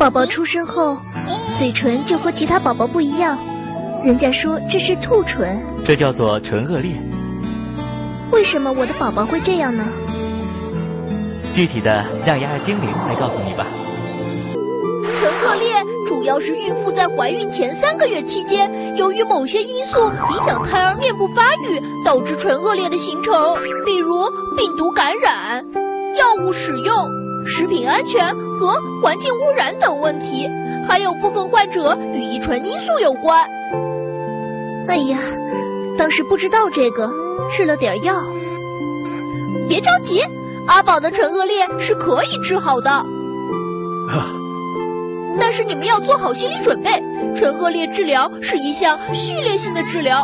宝宝出生后，嘴唇就和其他宝宝不一样，人家说这是兔唇。这叫做唇腭裂。为什么我的宝宝会这样呢？具体的让丫丫精灵来告诉你吧。唇腭裂主要是孕妇在怀孕前三个月期间，由于某些因素影响胎儿面部发育，导致唇腭裂的形成，比如病毒感染、安全和环境污染等问题，还有部分患者与遗传因素有关。哎呀，当时不知道这个，吃了点药。别着急，阿宝的唇腭裂是可以治好的。但是你们要做好心理准备，唇腭裂治疗是一项序列性的治疗，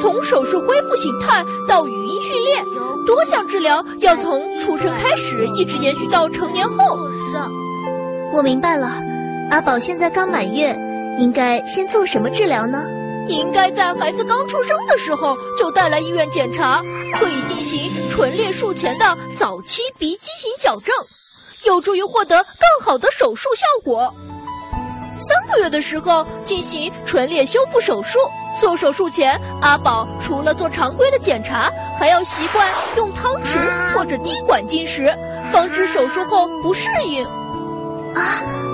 从手术恢复形态到语音训练，多项治疗要从出生开始一直延续到成年后。我明白了，阿宝现在刚满月，应该先做什么治疗呢？应该在孩子刚出生的时候就带来医院检查，可以进行唇裂术前的早期鼻畸形矫正。有助于获得更好的手术效果。三个月的时候进行唇裂修复手术。做手术前，阿宝除了做常规的检查，还要习惯用汤匙或者滴管进食，防止手术后不适应。啊。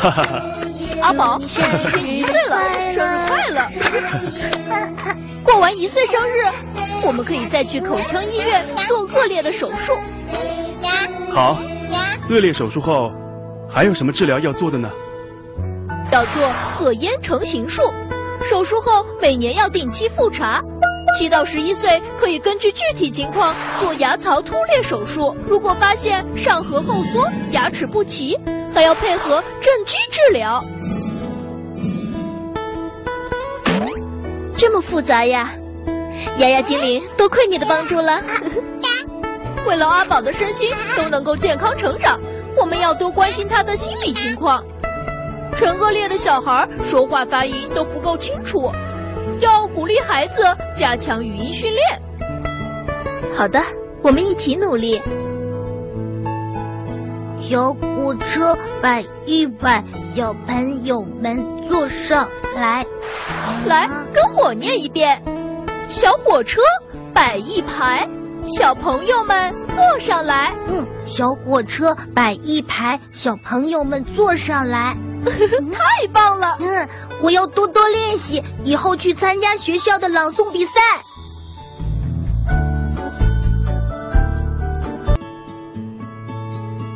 阿宝，你现在一岁了，生日快乐！过完一岁生日，我们可以再去口腔医院做恶劣的手术。好，恶劣手术后还有什么治疗要做的呢？要做颌咽成形术，手术后每年要定期复查。七到十一岁可以根据具体情况做牙槽突裂手术。如果发现上颌后缩、牙齿不齐。还要配合正畸治疗，这么复杂呀！丫丫精灵，多亏你的帮助了。为了阿宝的身心都能够健康成长，我们要多关心他的心理情况。唇腭裂的小孩说话发音都不够清楚，要鼓励孩子加强语音训练。好的，我们一起努力。小火车摆一摆，小朋友们坐上来。来，跟我念一遍：小火车摆一排，小朋友们坐上来。嗯，小火车摆一排，小朋友们坐上来。太棒了！嗯，我要多多练习，以后去参加学校的朗诵比赛。